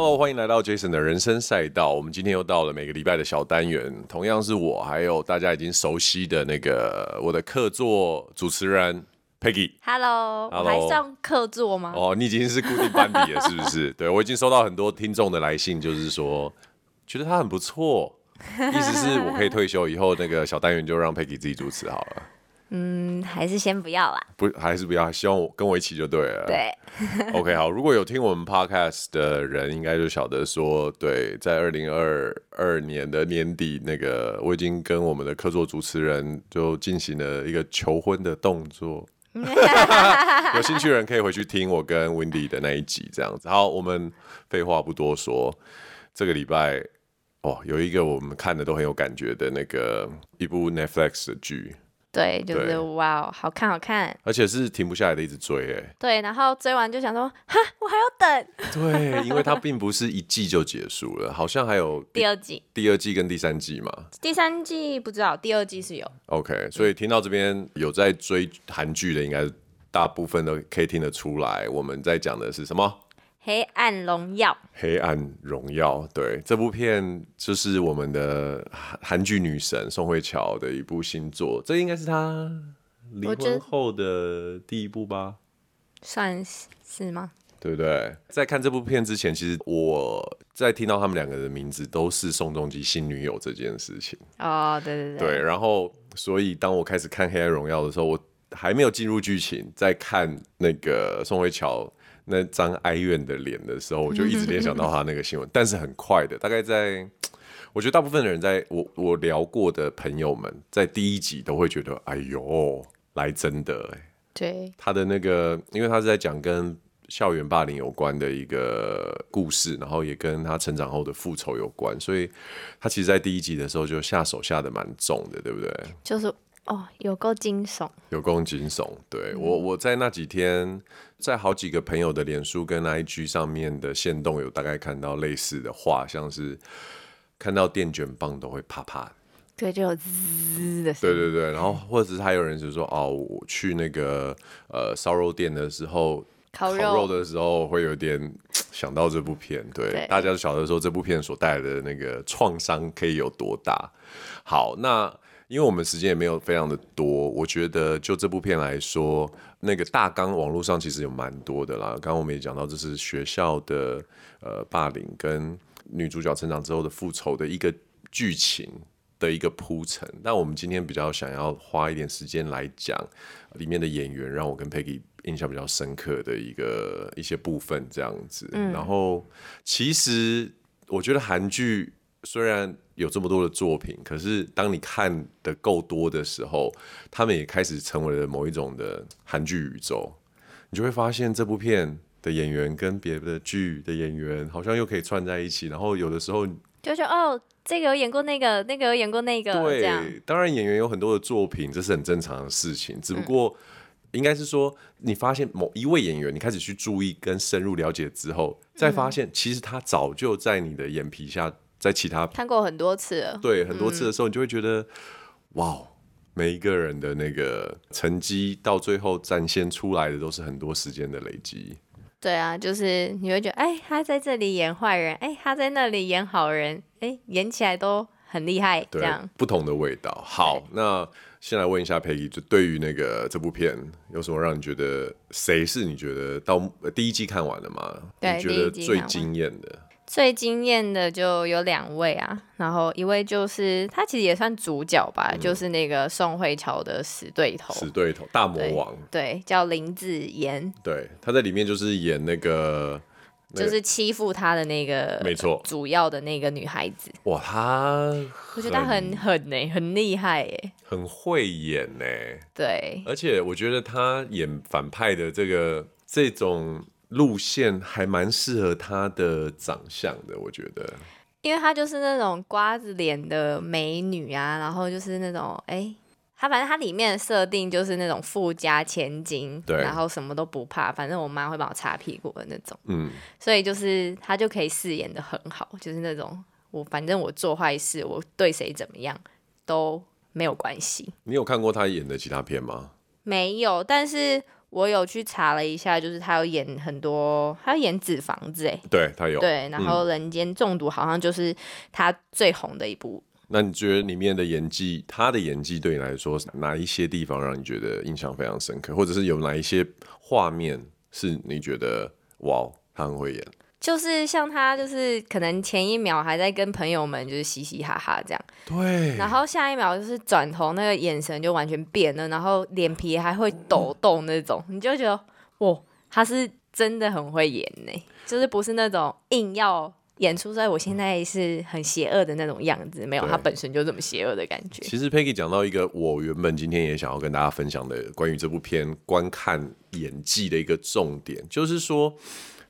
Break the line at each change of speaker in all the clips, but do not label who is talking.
Hello，欢迎来到 Jason 的人生赛道。我们今天又到了每个礼拜的小单元，同样是我，还有大家已经熟悉的那个我的客座主持人 Peggy。
Hello，, Hello 我还上客座吗？
哦，你已经是固定班底了，是不是？对，我已经收到很多听众的来信，就是说觉得他很不错，意思是我可以退休以后，那个小单元就让 Peggy 自己主持好了。
嗯，还是先不要啦。
不，还是不要。希望我跟我一起就对了。
对。
OK，好。如果有听我们 Podcast 的人，应该就晓得说，对，在二零二二年的年底，那个我已经跟我们的客座主持人就进行了一个求婚的动作。有兴趣的人可以回去听我跟 Wendy 的那一集，这样子。好，我们废话不多说，这个礼拜哦，有一个我们看的都很有感觉的那个一部 Netflix 的剧。
对，就是对哇，好看好看，
而且是停不下来的，一直追哎。
对，然后追完就想说，哈，我还要等。
对，因为它并不是一季就结束了，好像还有第，
第二季、
第二季跟第三季嘛。
第三季不知道，第二季是有。
OK，所以听到这边有在追韩剧的，应该大部分都可以听得出来，我们在讲的是什么？
黑暗荣耀，
黑暗荣耀，对，这部片就是我们的韩剧女神宋慧乔的一部新作，这应该是她离婚后的第一部吧？
算是是吗？
对不对？在看这部片之前，其实我在听到他们两个人的名字都是宋仲基新女友这件事情。
哦，对对对。
对，然后所以当我开始看《黑暗荣耀》的时候，我还没有进入剧情，在看那个宋慧乔。那张哀怨的脸的时候，我就一直联想到 他那个新闻，但是很快的，大概在，我觉得大部分的人在我我聊过的朋友们，在第一集都会觉得，哎呦，来真的哎，
对，
他的那个，因为他是在讲跟校园霸凌有关的一个故事，然后也跟他成长后的复仇有关，所以他其实，在第一集的时候就下手下的蛮重的，对不对？
就是。哦，有够惊悚，
有够惊悚。对，我，我在那几天，在好几个朋友的脸书跟 IG 上面的线动，有大概看到类似的话，像是看到电卷棒都会啪啪，
对，就有滋的声音。
对对对，然后或者是还有人就说，哦，我去那个呃烧肉店的时候，烤肉，烤肉的时候会有点想到这部片。对，对大家都晓得说这部片所带来的那个创伤可以有多大。好，那。因为我们时间也没有非常的多，我觉得就这部片来说，那个大纲网络上其实有蛮多的啦。刚刚我们也讲到，这是学校的呃霸凌跟女主角成长之后的复仇的一个剧情的一个铺陈。但我们今天比较想要花一点时间来讲里面的演员，让我跟 Peggy 印象比较深刻的一个一些部分这样子。嗯、然后其实我觉得韩剧虽然有这么多的作品，可是当你看的够多的时候，他们也开始成为了某一种的韩剧宇宙。你就会发现这部片的演员跟别的剧的演员好像又可以串在一起，然后有的时候
就是哦，这个有演过那个，那个有演过那个。
对，当然演员有很多的作品，这是很正常的事情。只不过应该是说，你发现某一位演员，你开始去注意跟深入了解之后，再发现其实他早就在你的眼皮下。在其他
看过很多次了，
对，很多次的时候，你就会觉得，嗯、哇，每一个人的那个成绩到最后展现出来的都是很多时间的累积。
对啊，就是你会觉得，哎，他在这里演坏人，哎，他在那里演好人，哎，演起来都很厉害，
对，
这样
不同的味道。好，那先来问一下 Peggy，就对于那个这部片有什么让你觉得，谁是你觉得到第一季看完了吗？
对
你觉得最惊艳的？
最惊艳的就有两位啊，然后一位就是他其实也算主角吧，嗯、就是那个宋慧乔的死对头，
死对头大魔王，
对，对，叫林子妍，
对，他在里面就是演那个，那个、
就是欺负他的那个，
没错，
主要的那个女孩子，
哇，他
我觉得他很狠呢，很厉害耶，
很会演呢，
对，
而且我觉得他演反派的这个这种。路线还蛮适合她的长相的，我觉得，
因为她就是那种瓜子脸的美女啊，然后就是那种哎，她反正她里面的设定就是那种富家千金，对，然后什么都不怕，反正我妈会帮我擦屁股的那种，嗯，所以就是她就可以饰演的很好，就是那种我反正我做坏事，我对谁怎么样都没有关系。
你有看过她演的其他片吗？
没有，但是。我有去查了一下，就是他有演很多，他有演纸房子，哎，
对他有，
对，然后人间中毒好像就是他最红的一部。
嗯。那你觉得里面的演技，他的演技对你来说，哪一些地方让你觉得印象非常深刻，或者是有哪一些画面是你觉得哇，他很会演？
就是像他，就是可能前一秒还在跟朋友们就是嘻嘻哈哈这样，
对，
然后下一秒就是转头那个眼神就完全变了，然后脸皮还会抖动那种，你就觉得哇，他是真的很会演呢，就是不是那种硬要演出在我现在是很邪恶的那种样子，没有，他本身就这么邪恶的感觉。
其实 Peggy 讲到一个我原本今天也想要跟大家分享的关于这部片观看演技的一个重点，就是说。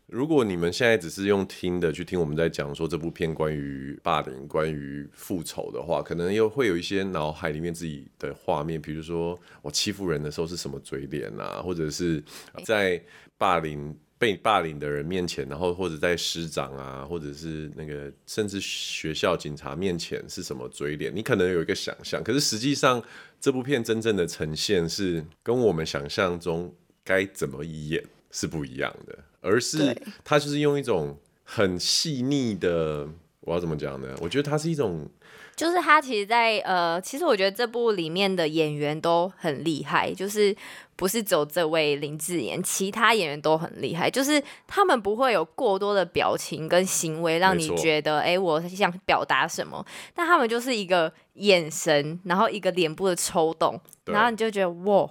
如果你们现在只是用听的去听我们在讲说这部片关于霸凌、关于复仇的话，可能又会有一些脑海里面自己的画面，比如说我欺负人的时候是什么嘴脸啊，或者是在霸凌被霸凌的人面前，然后或者在师长啊，或者是那个甚至学校警察面前是什么嘴脸，你可能有一个想象，可是实际上这部片真正的呈现是跟我们想象中该怎么演是不一样的。而是他就是用一种很细腻的，我要怎么讲呢？我觉得他是一种，
就是他其实在，在呃，其实我觉得这部里面的演员都很厉害，就是不是只有这位林志妍，其他演员都很厉害，就是他们不会有过多的表情跟行为让你觉得，哎、欸，我想表达什么，但他们就是一个眼神，然后一个脸部的抽动，然后你就觉得哇。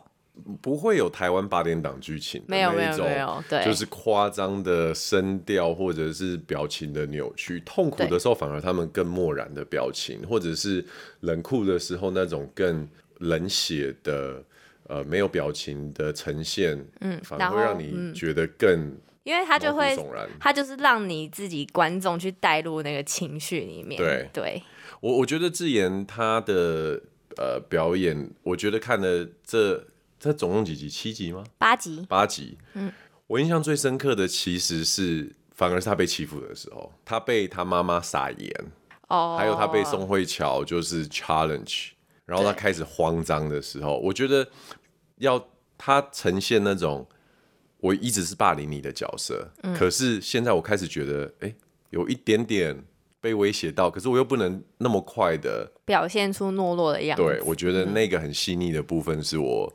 不会有台湾八点档剧情，
没有没有没有，对，
就是夸张的声调或者是表情的扭曲，痛苦的时候反而他们更漠然的表情，或者是冷酷的时候那种更冷血的呃没有表情的呈现，嗯，反而会让你觉得更、嗯，
因为他就会他就是让你自己观众去带入那个情绪里面，
对。
对，
我我觉得智妍她的呃表演，我觉得看了这。这总共几集？七集吗？
八集。
八集。嗯，我印象最深刻的其实是，反而是他被欺负的时候，他被他妈妈撒盐，哦，还有他被宋慧乔就是 challenge，然后他开始慌张的时候，我觉得要他呈现那种我一直是霸凌你的角色，嗯，可是现在我开始觉得，哎，有一点点被威胁到，可是我又不能那么快的
表现出懦弱的样子。
对，我觉得那个很细腻的部分是我。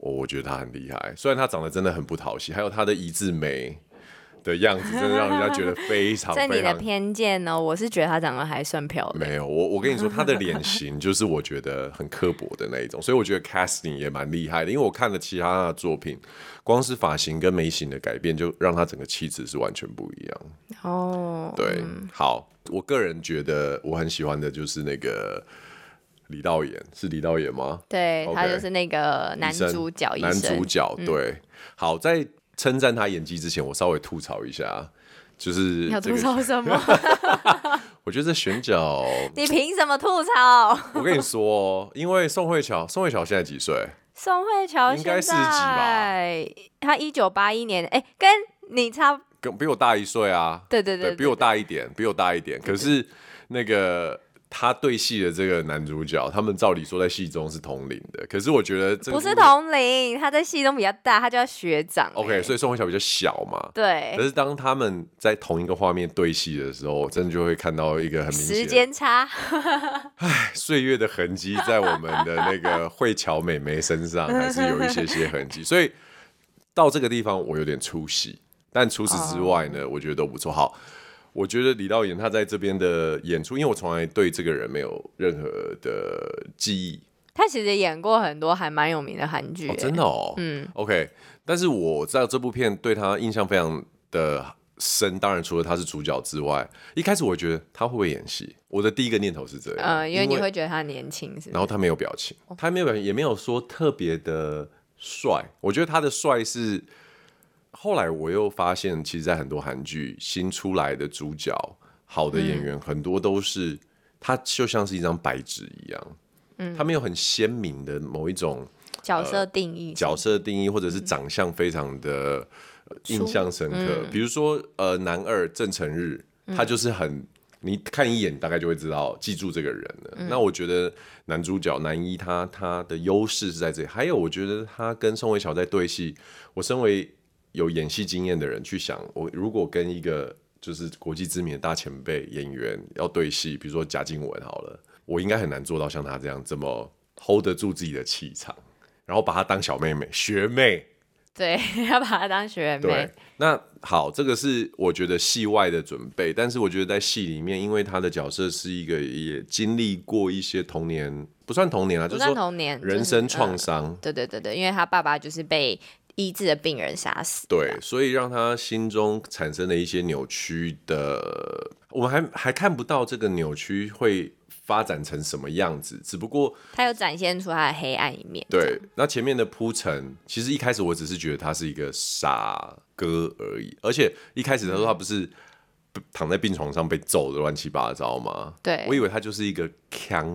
我我觉得他很厉害，虽然他长得真的很不讨喜，还有他的一字眉的样子，真的让人家觉得非常。在
你的偏见呢？我是觉得他长得还算漂亮。
没有，我我跟你说，他的脸型就是我觉得很刻薄的那一种，所以我觉得 casting 也蛮厉害的。因为我看了其他的作品，光是发型跟眉形的改变，就让他整个气质是完全不一样。哦，对，好，我个人觉得我很喜欢的就是那个。李道演是李道演吗？
对，okay, 他就是那个男主角。
男主角对，嗯、好，在称赞他演技之前，我稍微吐槽一下，就是、这个、
要吐槽什么？
我觉得这选角，
你凭什么吐槽？
我跟你说，因为宋慧乔，宋慧乔现在几岁？
宋慧乔应该四十几吧？他一九八一年，哎、欸，跟你差，
跟比我大一岁啊？
对对对，对，
对，比我大一点，比我大一点。可是那个。他对戏的这个男主角，他们照理说在戏中是同龄的，可是我觉得这
不是同龄，他在戏中比较大，他叫学长。
OK，所以宋慧乔比较小嘛。
对。
可是当他们在同一个画面对戏的时候，真的就会看到一个很明显
时间差。
唉，岁月的痕迹在我们的那个慧乔妹妹身上 还是有一些些痕迹，所以到这个地方我有点出戏，但除此之外呢，oh. 我觉得都不错。好。我觉得李道演他在这边的演出，因为我从来对这个人没有任何的记忆。
他其实演过很多还蛮有名的韩剧。哦，
真的哦。嗯，OK。但是我知道这部片对他印象非常的深，当然除了他是主角之外，一开始我觉得他会不会演戏？我的第一个念头是这样，
嗯，因为你会觉得他年轻，是不是？
然后他没有表情，他没有表情，也没有说特别的帅。我觉得他的帅是。后来我又发现，其实，在很多韩剧新出来的主角，好的演员、嗯、很多都是他就像是一张白纸一样，嗯，他没有很鲜明的某一种
角色定义、呃，
角色定义或者是长相非常的印象深刻。嗯、比如说，呃，男二郑成日，他就是很你看一眼大概就会知道记住这个人了。嗯、那我觉得男主角男一他他的优势是在这里，还有我觉得他跟宋慧乔在对戏，我身为有演戏经验的人去想，我如果跟一个就是国际知名的大前辈演员要对戏，比如说贾静雯好了，我应该很难做到像他这样这么 hold 得住自己的气场，然后把她当小妹妹学妹。
对，要把她当学妹。
对，那好，这个是我觉得戏外的准备，但是我觉得在戏里面，因为她的角色是一个也经历过一些童年，不算童年啊，
不算童年，
就是人生创伤。
呃，对对对对，因为她爸爸就是被医治的病人杀死。
对，所以让他心中产生了一些扭曲的，我们还还看不到这个扭曲会。发展成什么样子？只不过
他有展现出他的黑暗一面。
对，那前面的铺陈，其实一开始我只是觉得他是一个傻哥而已。而且一开始他说他不是躺在病床上被揍的乱七八糟吗？
对，
我以为他就是一个强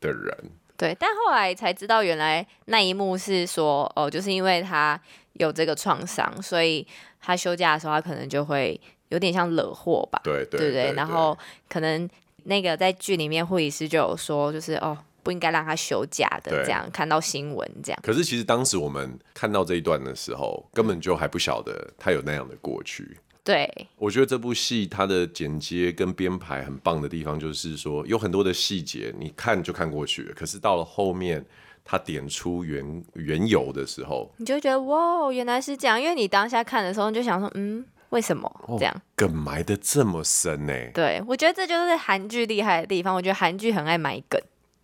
的人。
对，但后来才知道，原来那一幕是说，哦，就是因为他有这个创伤，所以他休假的时候，他可能就会有点像惹祸吧？对
对对，
然后可能。那个在剧里面，护理师就有说，就是哦，不应该让他休假的，这样看到新闻这样。
可是其实当时我们看到这一段的时候，根本就还不晓得他有那样的过去。
对，
我觉得这部戏它的剪接跟编排很棒的地方，就是说有很多的细节，你看就看过去了，可是到了后面，他点出原缘由的时候，
你就觉得哇，原来是这样。因为你当下看的时候，你就想说，嗯。为什么这样？
梗埋的这么深呢？
对，我觉得这就是韩剧厉害的地方。我觉得韩剧很爱埋梗，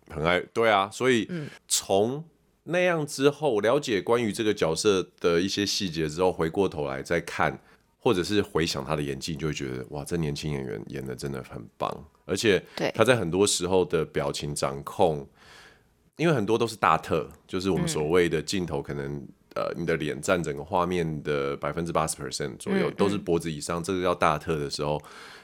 很爱。对啊，所以从那样之后了解关于这个角色的一些细节之后，回过头来再看，或者是回想他的演技，你就会觉得哇，这年轻演员演的真的很棒。而且他在很多时候的表情掌控，因为很多都是大特，就是我们所谓的镜头可能。呃，你的脸占整个画面的百分之八十 percent 左右，嗯嗯、都是脖子以上，这个叫大特的时候，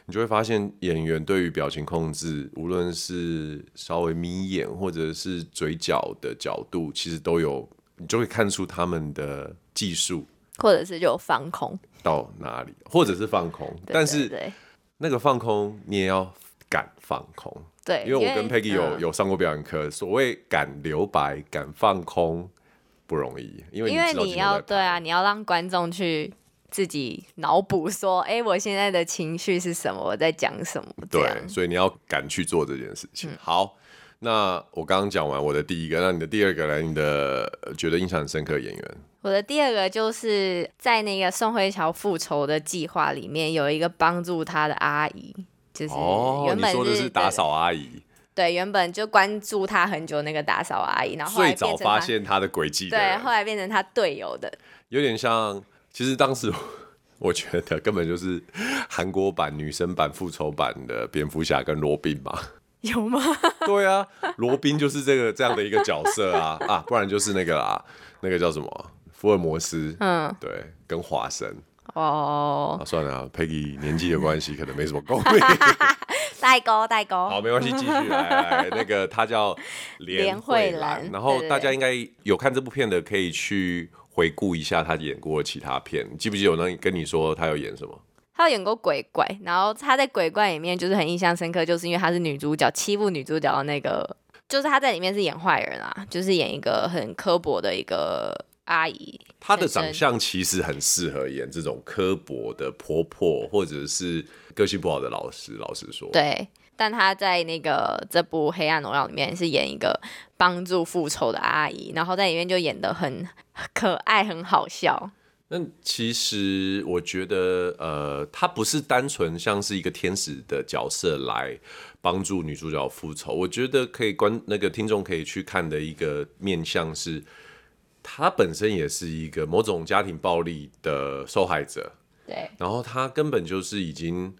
你就会发现演员对于表情控制，无论是稍微眯眼或者是嘴角的角度，其实都有，你就会看出他们的技术，
或者是就防空
到哪里，或者是放空，对对对，但是那个放空你也要敢放空，
对，
因为我跟 Peggy 有、嗯、有上过表演课，所谓敢留白、敢放空。不容易，因为，因为你
要对啊，你要让观众去自己脑补说，哎、欸，我现在的情绪是什么，我在讲什么。
对，所以你要敢去做这件事情。嗯、好，那我刚刚讲完我的第一个，那你的第二个来？你的觉得印象很深刻的演员？
我的第二个就是在那个宋慧乔复仇的计划里面，有一个帮助他的阿姨，就是原本是、
哦、你说的是打扫阿姨。
对，原本就关注他很久那个打扫阿姨，然后，后
最早发现他的轨迹，
对，后来变成他队友的，
有点像。其实当时我觉得根本就是韩国版女生版复仇版的蝙蝠侠跟罗宾嘛，
有吗？
对啊，罗宾就是这个这样的一个角色啊啊，不然就是那个啊，那个叫什么福尔摩斯，嗯，对，跟华生哦、啊，算了、啊，Peggy 年纪的关系，可能没什么共鸣。
代沟，代沟。
好，没关系，继续来，来。那个他叫连慧兰，然后大家应该有看这部片的，可以去回顾一下他演过其他片。记不记得我那跟你说他有演什么？
他有演过鬼怪，然后她在鬼怪里面就是很印象深刻，就是因为她是女主角欺负女主角的那个，就是她在里面是演坏人啊，就是演一个很刻薄的一个阿姨。
她的长相其实很适合演这种刻薄的婆婆，或者是。个性不好的老师，老实说，
对，但她在那个这部《黑暗荣耀》里面是演一个帮助复仇的阿姨，然后在里面就演的很可爱，很好笑。
那其实我觉得，呃，他不是单纯像是一个天使的角色来帮助女主角复仇，我觉得可以观那个听众可以去看的一个面向是，他本身也是一个某种家庭暴力的受害者，
对，
然后他根本就是已经。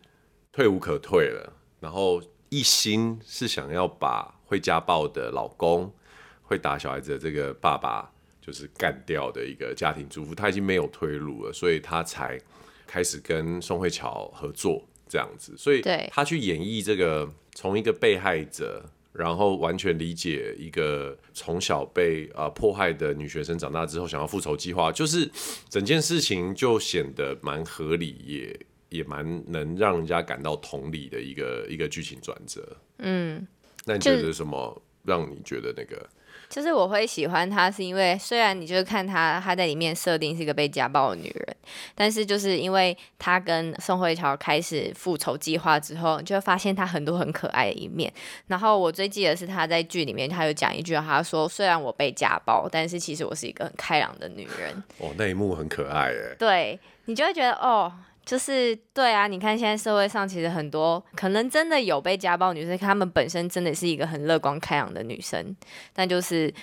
退无可退了，然后一心是想要把会家暴的老公、会打小孩子的这个爸爸，就是干掉的一个家庭主妇，他已经没有退路了，所以他才开始跟宋慧乔合作这样子。所以他去演绎这个从一个被害者，然后完全理解一个从小被啊、呃、迫害的女学生长大之后想要复仇计划，就是整件事情就显得蛮合理也。也蛮能让人家感到同理的一个一个剧情转折。嗯，那你觉得什么让你觉得那个？
就是我会喜欢她，是因为虽然你就是看她，她在里面设定是一个被家暴的女人，但是就是因为她跟宋慧乔开始复仇计划之后，你就会发现她很多很可爱的一面。然后我最记得是她在剧里面，她有讲一句话，她说：“虽然我被家暴，但是其实我是一个很开朗的女人。”
哦，那一幕很可爱哎。
对，你就会觉得哦。就是对啊，你看现在社会上其实很多可能真的有被家暴女生，她们本身真的是一个很乐观开朗的女生，但就是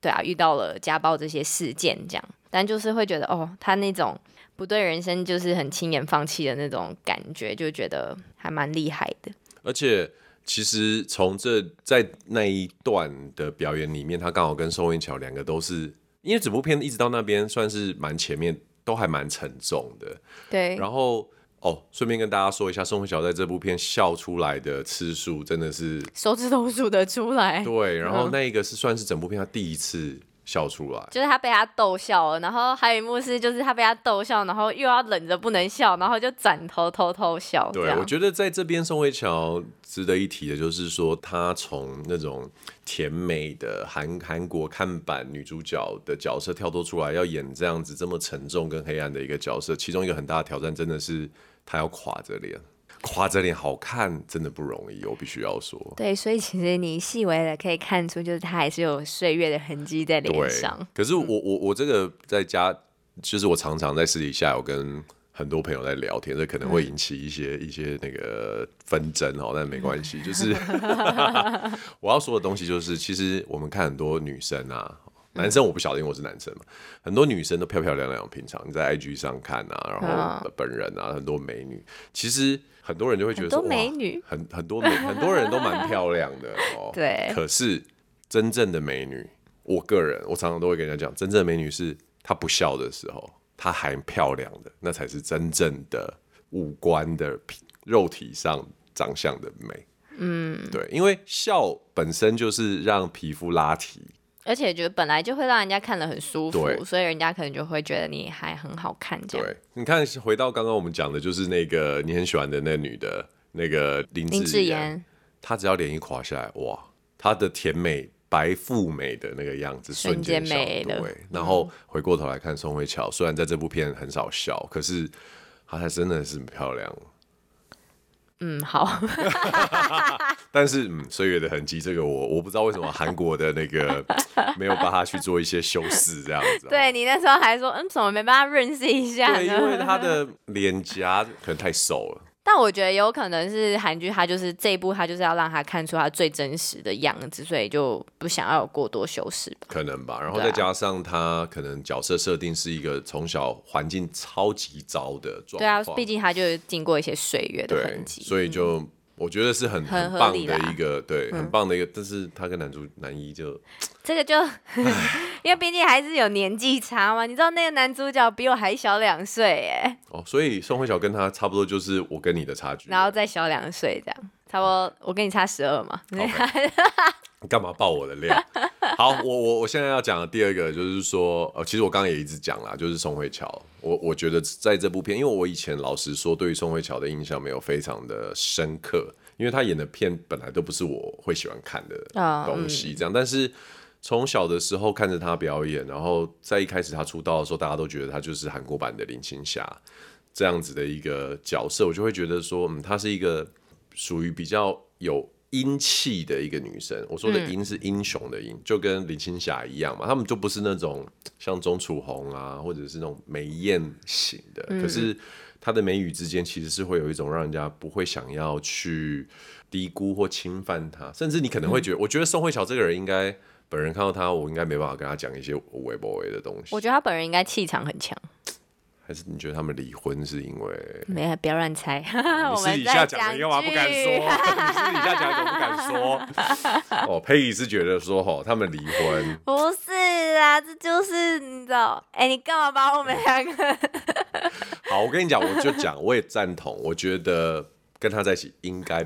对啊，遇到了家暴这些事件这样，但就是会觉得哦，她那种不对人生就是很轻言放弃的那种感觉，就觉得还蛮厉害的。
而且其实从这在那一段的表演里面，她刚好跟宋慧乔两个都是，因为整部片一直到那边算是蛮前面。都还蛮沉重的，
对。
然后哦，顺便跟大家说一下，宋慧乔在这部片笑出来的次数真的是
手指头数得出来。
对，然后那一个是算是整部片他第一次笑出来，
就是他被他逗笑了。然后还有一幕是，就是他被他逗笑，然后又要忍着不能笑，然后就转头偷偷笑。
对，我觉得在这边宋慧乔值得一提的就是说，她从那种。甜美的韩韩国看板女主角的角色跳脱出来，要演这样子这么沉重跟黑暗的一个角色，其中一个很大的挑战真的是她要垮着脸，垮着脸好看真的不容易，我必须要说。
对，所以其实你细微的可以看出，就是他还是有岁月的痕迹在脸上。
可是我我我这个在家，就是我常常在私底下有跟。很多朋友在聊天，这可能会引起一些、嗯、一些那个纷争哦，但没关系。就是 我要说的东西，就是其实我们看很多女生啊，男生我不晓得，因为我是男生嘛，很多女生都漂漂亮亮。平常你在 IG 上看啊，然后本人啊，很多美女。其实很多人就会觉得说，
美女
很很多美，很多人都蛮漂亮的 哦。
对。
可是真正的美女，我个人我常常都会跟人家讲，真正的美女是她不笑的时候。她还漂亮的，那才是真正的五官的肉体上长相的美。嗯，对，因为笑本身就是让皮肤拉提，
而且觉得本来就会让人家看得很舒服，所以人家可能就会觉得你还很好看。这样，
对，你看，回到刚刚我们讲的，就是那个你很喜欢的那女的，那个林志妍，她只要脸一垮下来，哇，她的甜美。白富美的那个样子瞬间美了，然后回过头来看宋慧乔，虽然在这部片很少笑，可是她还真的是很漂亮。
嗯，好。
但是，嗯，岁月的痕迹，这个我我不知道为什么韩国的那个 没有帮他去做一些修饰，这样子。
对，你那时候还说，嗯，怎么没办法认识一下？
对，因为他的脸颊可能太瘦了。
但我觉得有可能是韩剧，它就是这一部，它就是要让他看出他最真实的样子，所以就不想要有过多修饰。
可能吧，然后再加上他可能角色设定是一个从小环境超级糟的状况。对啊，
毕竟他就经过一些岁月的痕迹，
所以就。我觉得是很很棒的一个，对，很棒的一个，但是他跟男主男一就
这个就，因为毕竟还是有年纪差嘛，你知道那个男主角比我还小两岁耶，
哦，所以宋慧乔跟他差不多就是我跟你的差距，
然后再小两岁这样，差不多我跟你差十二嘛。
你干嘛爆我的料？好，我我我现在要讲的第二个就是说，呃，其实我刚刚也一直讲啦，就是宋慧乔。我我觉得在这部片，因为我以前老实说，对于宋慧乔的印象没有非常的深刻，因为她演的片本来都不是我会喜欢看的东西，这样。但是从小的时候看着她表演，然后在一开始她出道的时候，大家都觉得她就是韩国版的林青霞这样子的一个角色，我就会觉得说，嗯，她是一个属于比较有。英气的一个女生，我说的英是英雄的英，嗯、就跟林青霞一样嘛，他们就不是那种像钟楚红啊，或者是那种美艳型的，嗯、可是她的眉宇之间其实是会有一种让人家不会想要去低估或侵犯她，甚至你可能会觉得，嗯、我觉得宋慧乔这个人应该本人看到她，我应该没办法跟她讲一些微博的东西。
我觉得她本人应该气场很强。
还是你觉得他们离婚是因为？
没有，不要乱猜。
你私底下讲的，你干嘛不敢说？你私底下讲的，不敢说。哦，佩仪是觉得说，吼，他们离婚。
不是啊，这就是你知道？哎、欸，你干嘛把我们两个？
好，我跟你讲，我就讲，我也赞同。我觉得跟他在一起应该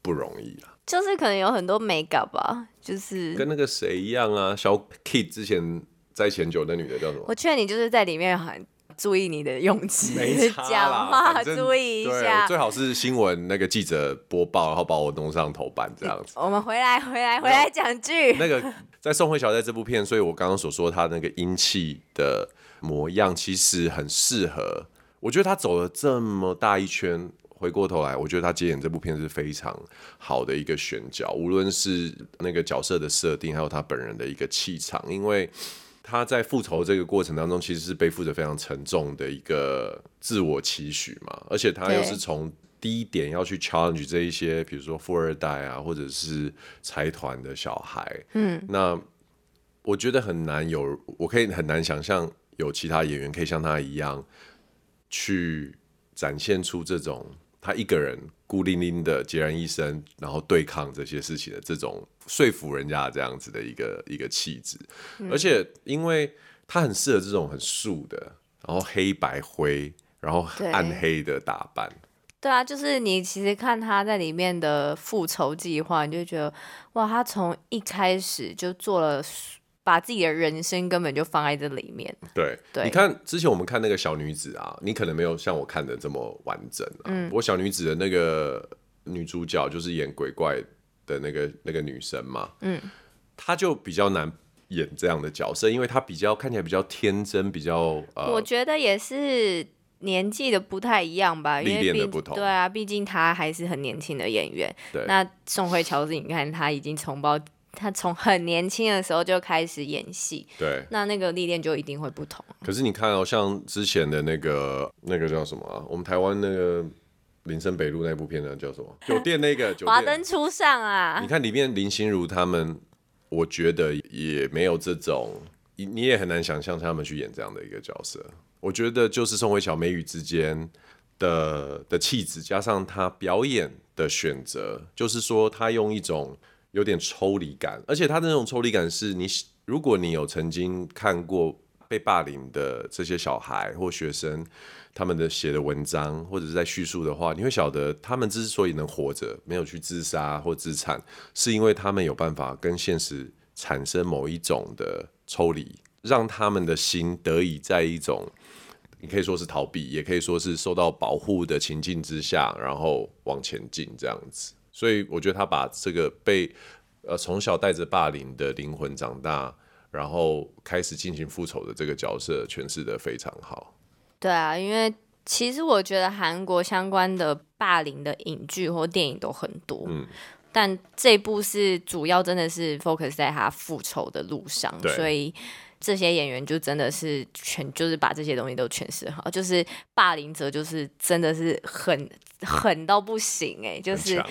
不容易啊。
就是可能有很多美感吧，就是
跟那个谁一样啊，小 Kid 之前在前九的女的叫什么？
我劝你就是在里面很。注意你的用词，
讲
话注意一下，
最好是新闻那个记者播报，然后把我弄上头版这样子。
我们回来，回来，回来讲剧。
那个在宋慧乔在这部片，所以我刚刚所说她那个英气的模样，其实很适合。我觉得她走了这么大一圈。回过头来，我觉得他接演这部片是非常好的一个选角，无论是那个角色的设定，还有他本人的一个气场，因为他在复仇这个过程当中，其实是背负着非常沉重的一个自我期许嘛，而且他又是从第一点要去 challenge 这一些，比如说富二代啊，或者是财团的小孩，嗯，那我觉得很难有，我可以很难想象有其他演员可以像他一样去展现出这种。他一个人孤零零的孑然一身，然后对抗这些事情的这种说服人家这样子的一个一个气质，嗯、而且因为他很适合这种很素的，然后黑白灰，然后暗黑的打扮。
对啊，就是你其实看他在里面的复仇计划，你就觉得哇，他从一开始就做了。把自己的人生根本就放在这里面。
对，对你看之前我们看那个小女子啊，你可能没有像我看的这么完整啊。嗯，不过小女子的那个女主角就是演鬼怪的那个那个女生嘛。嗯，她就比较难演这样的角色，因为她比较看起来比较天真，比较呃，
我觉得也是年纪的不太一样吧，
历练的不同。
对啊，毕竟她还是很年轻的演员。对，那宋慧乔子，你看她已经从包。他从很年轻的时候就开始演戏，
对，
那那个历练就一定会不同。
可是你看哦，像之前的那个那个叫什么啊？我们台湾那个林森北路那部片呢，叫什么？酒店那个
华灯初上啊！
你看里面林心如他们，我觉得也没有这种，你也很难想象他们去演这样的一个角色。我觉得就是宋慧乔眉宇之间的的气质，加上她表演的选择，就是说她用一种。有点抽离感，而且他的那种抽离感是你，如果你有曾经看过被霸凌的这些小孩或学生，他们的写的文章或者是在叙述的话，你会晓得他们之所以能活着，没有去自杀或自残，是因为他们有办法跟现实产生某一种的抽离，让他们的心得以在一种，你可以说是逃避，也可以说是受到保护的情境之下，然后往前进这样子。所以我觉得他把这个被呃从小带着霸凌的灵魂长大，然后开始进行复仇的这个角色诠释的非常好。
对啊，因为其实我觉得韩国相关的霸凌的影剧或电影都很多，嗯，但这部是主要真的是 focus 在他复仇的路上，所以。这些演员就真的是全，就是把这些东西都诠释好，就是霸凌者就是真的是狠狠到不行哎、欸，就是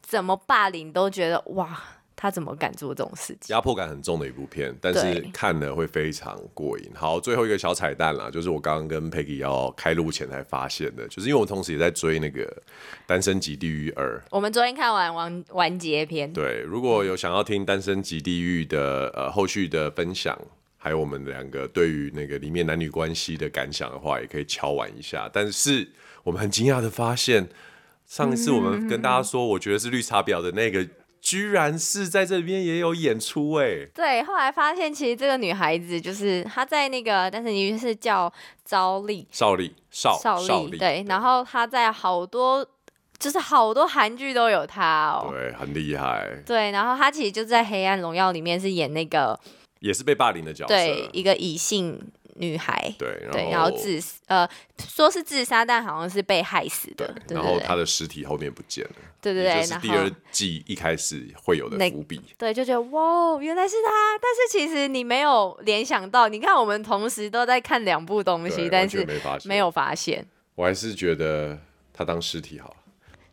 怎么霸凌都觉得哇，他怎么敢做这种事情？
压迫感很重的一部片，但是看了会非常过瘾。好，最后一个小彩蛋啦，就是我刚刚跟 Peggy 要开录前才发现的，就是因为我同时也在追那个《单身即地狱二》，
我们昨天看完完完结篇。
对，如果有想要听《单身即地狱》的呃后续的分享。还有我们两个对于那个里面男女关系的感想的话，也可以敲完一下。但是我们很惊讶的发现，上一次我们跟大家说，我觉得是绿茶婊的那个，居然是在这里边也有演出哎。
对，后来发现其实这个女孩子就是她在那个，但是你是叫赵丽，
邵丽，邵
邵丽，对。然后她在好多就是好多韩剧都有她哦，
对，很厉害。
对，然后她其实就在《黑暗荣耀》里面是演那个。
也是被霸凌的角色，
对，一个异性女孩，
对，然后，
对，然后自呃，说是自杀，但好像是被害死的，
对，然后她的尸体后面不见了，
对对对，
是第二季一开始会有的伏笔，
对，就觉得哇，原来是他，但是其实你没有联想到，你看我们同时都在看两部东西，但是没有发现，
我还是觉得他当尸体好。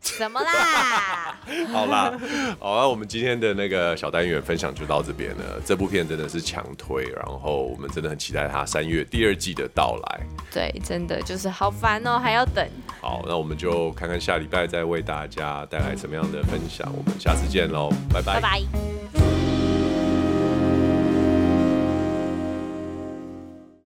怎么啦？
好啦，好啦，我们今天的那个小单元分享就到这边了。这部片真的是强推，然后我们真的很期待它三月第二季的到来。
对，真的就是好烦哦，还要等。
好，那我们就看看下礼拜再为大家带来什么样的分享。我们下次见喽，拜拜。
拜拜。